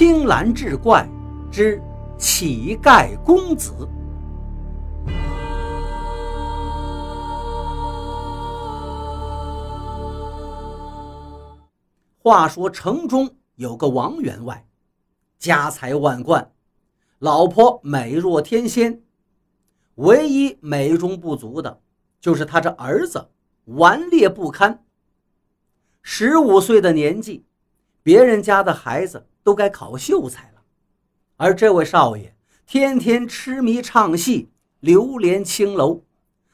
青蓝志怪之乞丐公子。话说城中有个王员外，家财万贯，老婆美若天仙，唯一美中不足的，就是他这儿子顽劣不堪。十五岁的年纪，别人家的孩子都该考秀才了，而这位少爷天天痴迷唱戏，流连青楼，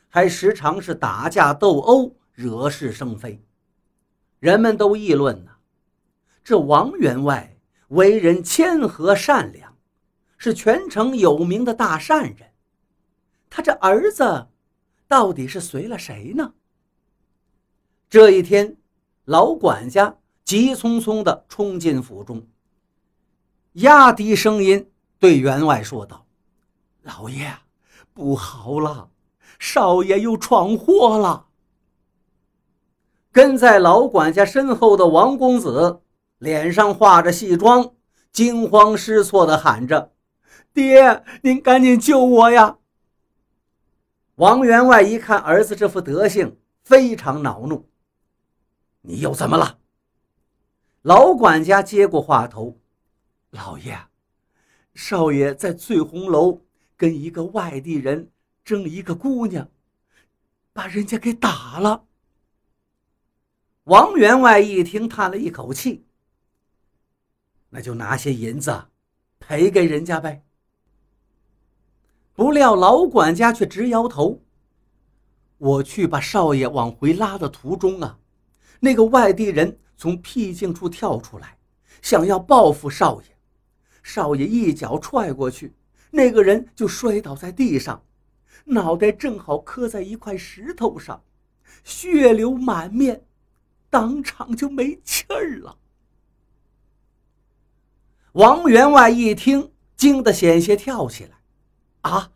还时常是打架斗殴，惹是生非。人们都议论呢。这王员外为人谦和善良，是全城有名的大善人。他这儿子到底是随了谁呢？这一天，老管家急匆匆地冲进府中，压低声音对员外说道：“老爷，不好了，少爷又闯祸了。”跟在老管家身后的王公子。脸上画着戏妆，惊慌失措地喊着：“爹，您赶紧救我呀！”王员外一看儿子这副德行，非常恼怒：“你又怎么了？”老管家接过话头：“老爷，少爷在醉红楼跟一个外地人争一个姑娘，把人家给打了。”王员外一听，叹了一口气。那就拿些银子赔给人家呗。不料老管家却直摇头。我去把少爷往回拉的途中啊，那个外地人从僻静处跳出来，想要报复少爷。少爷一脚踹过去，那个人就摔倒在地上，脑袋正好磕在一块石头上，血流满面，当场就没气儿了。王员外一听，惊得险些跳起来：“啊，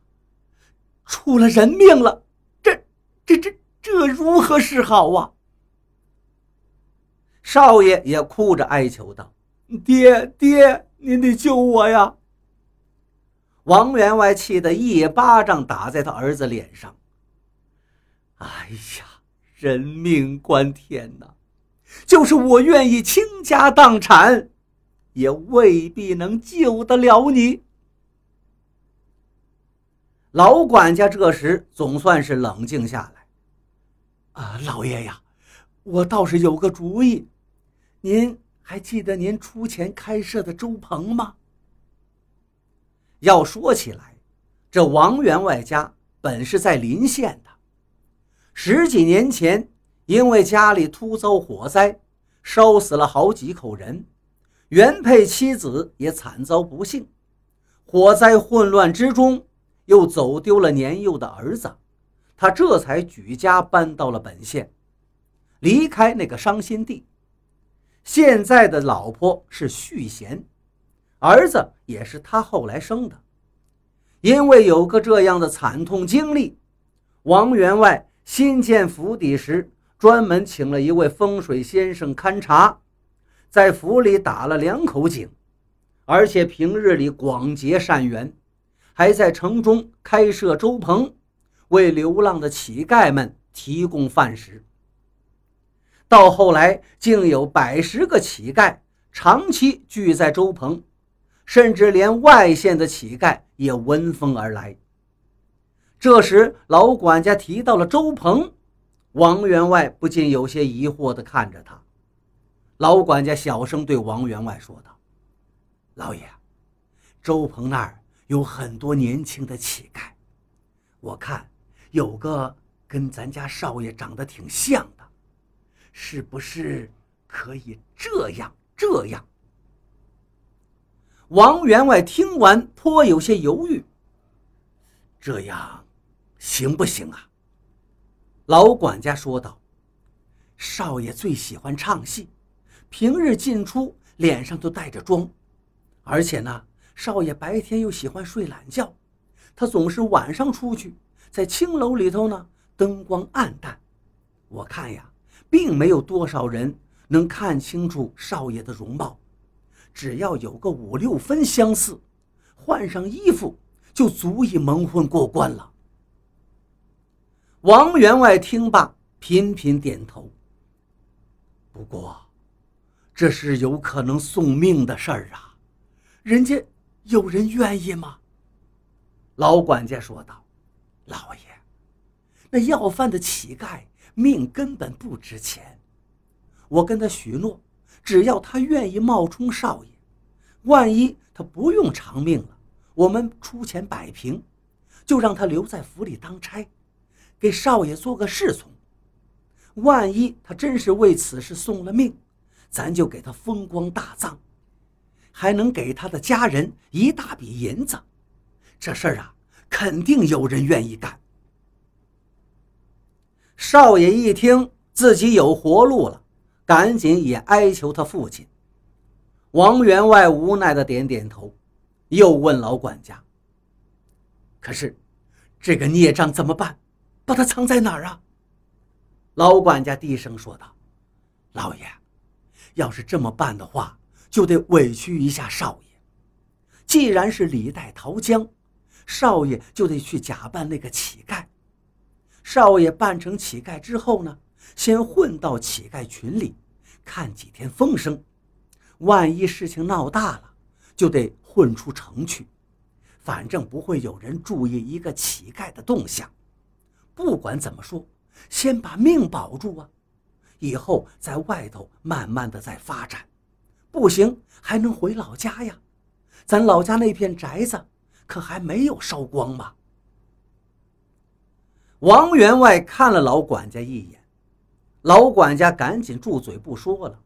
出了人命了！这、这、这、这如何是好啊？”少爷也哭着哀求道：“爹爹，您得救我呀！”王员外气得一巴掌打在他儿子脸上：“哎呀，人命关天呐！就是我愿意倾家荡产。”也未必能救得了你。老管家这时总算是冷静下来。啊，老爷呀，我倒是有个主意。您还记得您出钱开设的粥棚吗？要说起来，这王员外家本是在临县的，十几年前因为家里突遭火灾，烧死了好几口人。原配妻子也惨遭不幸，火灾混乱之中，又走丢了年幼的儿子，他这才举家搬到了本县，离开那个伤心地。现在的老婆是续弦，儿子也是他后来生的。因为有个这样的惨痛经历，王员外新建府邸时，专门请了一位风水先生勘察。在府里打了两口井，而且平日里广结善缘，还在城中开设粥棚，为流浪的乞丐们提供饭食。到后来，竟有百十个乞丐长期聚在粥棚，甚至连外县的乞丐也闻风而来。这时，老管家提到了粥棚，王员外不禁有些疑惑地看着他。老管家小声对王员外说道：“老爷，周鹏那儿有很多年轻的乞丐，我看有个跟咱家少爷长得挺像的，是不是可以这样这样？”王员外听完颇有些犹豫：“这样行不行啊？”老管家说道：“少爷最喜欢唱戏。”平日进出脸上都带着妆，而且呢，少爷白天又喜欢睡懒觉，他总是晚上出去，在青楼里头呢，灯光暗淡，我看呀，并没有多少人能看清楚少爷的容貌，只要有个五六分相似，换上衣服就足以蒙混过关了。王员外听罢，频频点头。不过，这是有可能送命的事儿啊，人家有人愿意吗？老管家说道：“老爷，那要饭的乞丐命根本不值钱，我跟他许诺，只要他愿意冒充少爷，万一他不用偿命了，我们出钱摆平，就让他留在府里当差。”给少爷做个侍从，万一他真是为此事送了命，咱就给他风光大葬，还能给他的家人一大笔银子。这事儿啊，肯定有人愿意干。少爷一听自己有活路了，赶紧也哀求他父亲。王员外无奈的点点头，又问老管家：“可是，这个孽障怎么办？”把他藏在哪儿啊？老管家低声说道：“老爷，要是这么办的话，就得委屈一下少爷。既然是李代桃僵，少爷就得去假扮那个乞丐。少爷扮成乞丐之后呢，先混到乞丐群里，看几天风声。万一事情闹大了，就得混出城去。反正不会有人注意一个乞丐的动向。”不管怎么说，先把命保住啊！以后在外头慢慢的再发展，不行还能回老家呀。咱老家那片宅子可还没有烧光吗？王员外看了老管家一眼，老管家赶紧住嘴不说了。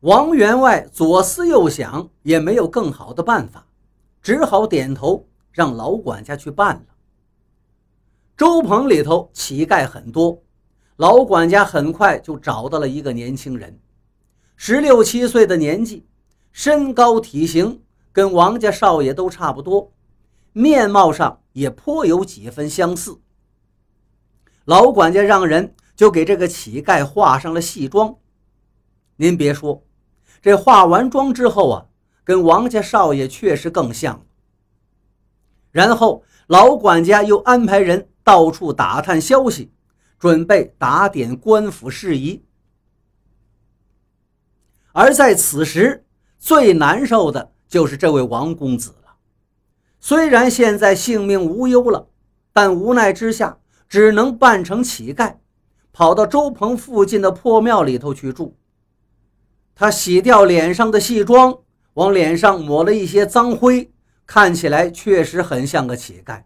王员外左思右想，也没有更好的办法，只好点头让老管家去办了。周棚里头乞丐很多，老管家很快就找到了一个年轻人，十六七岁的年纪，身高体型跟王家少爷都差不多，面貌上也颇有几分相似。老管家让人就给这个乞丐化上了戏妆。您别说，这化完妆之后啊，跟王家少爷确实更像。然后老管家又安排人。到处打探消息，准备打点官府事宜。而在此时，最难受的就是这位王公子了。虽然现在性命无忧了，但无奈之下，只能扮成乞丐，跑到周棚附近的破庙里头去住。他洗掉脸上的戏妆，往脸上抹了一些脏灰，看起来确实很像个乞丐。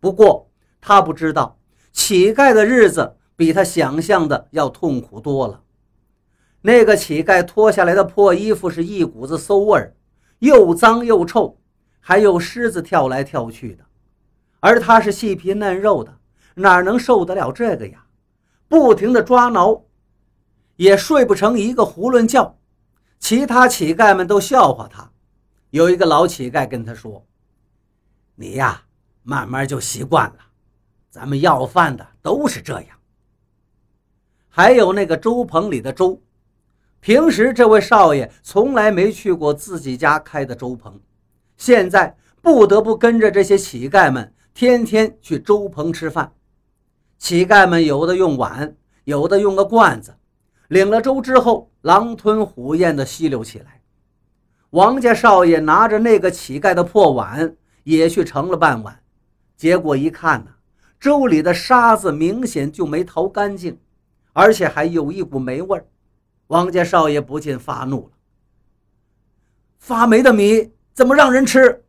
不过，他不知道，乞丐的日子比他想象的要痛苦多了。那个乞丐脱下来的破衣服是一股子馊味儿，又脏又臭，还有虱子跳来跳去的。而他是细皮嫩肉的，哪能受得了这个呀？不停的抓挠，也睡不成一个囫囵觉。其他乞丐们都笑话他。有一个老乞丐跟他说：“你呀，慢慢就习惯了。”咱们要饭的都是这样。还有那个粥棚里的粥，平时这位少爷从来没去过自己家开的粥棚，现在不得不跟着这些乞丐们天天去粥棚吃饭。乞丐们有的用碗，有的用个罐子，领了粥之后狼吞虎咽地吸溜起来。王家少爷拿着那个乞丐的破碗也去盛了半碗，结果一看呢。粥里的沙子明显就没淘干净，而且还有一股霉味儿。王家少爷不禁发怒了：“发霉的米怎么让人吃？”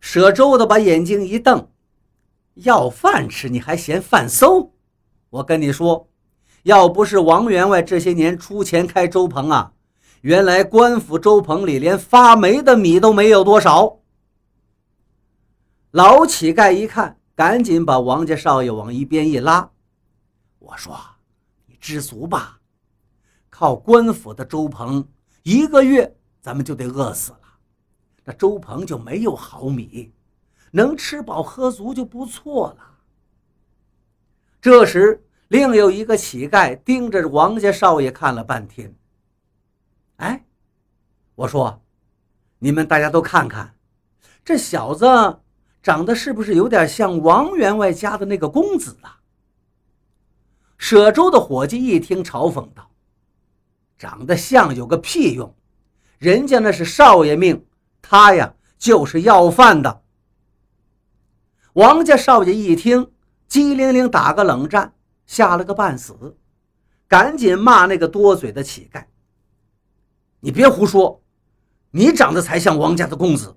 舍粥的把眼睛一瞪：“要饭吃你还嫌饭馊？我跟你说，要不是王员外这些年出钱开粥棚啊，原来官府粥棚里连发霉的米都没有多少。”老乞丐一看。赶紧把王家少爷往一边一拉，我说：“你知足吧，靠官府的粥棚，一个月咱们就得饿死了。那粥棚就没有好米，能吃饱喝足就不错了。”这时，另有一个乞丐盯着王家少爷看了半天。哎，我说：“你们大家都看看，这小子长得是不是有点像王员外家的那个公子啊？”舍州的伙计一听，嘲讽道：“长得像有个屁用！人家那是少爷命，他呀就是要饭的。”王家少爷一听，机灵灵打个冷战，吓了个半死，赶紧骂那个多嘴的乞丐：“你别胡说，你长得才像王家的公子！”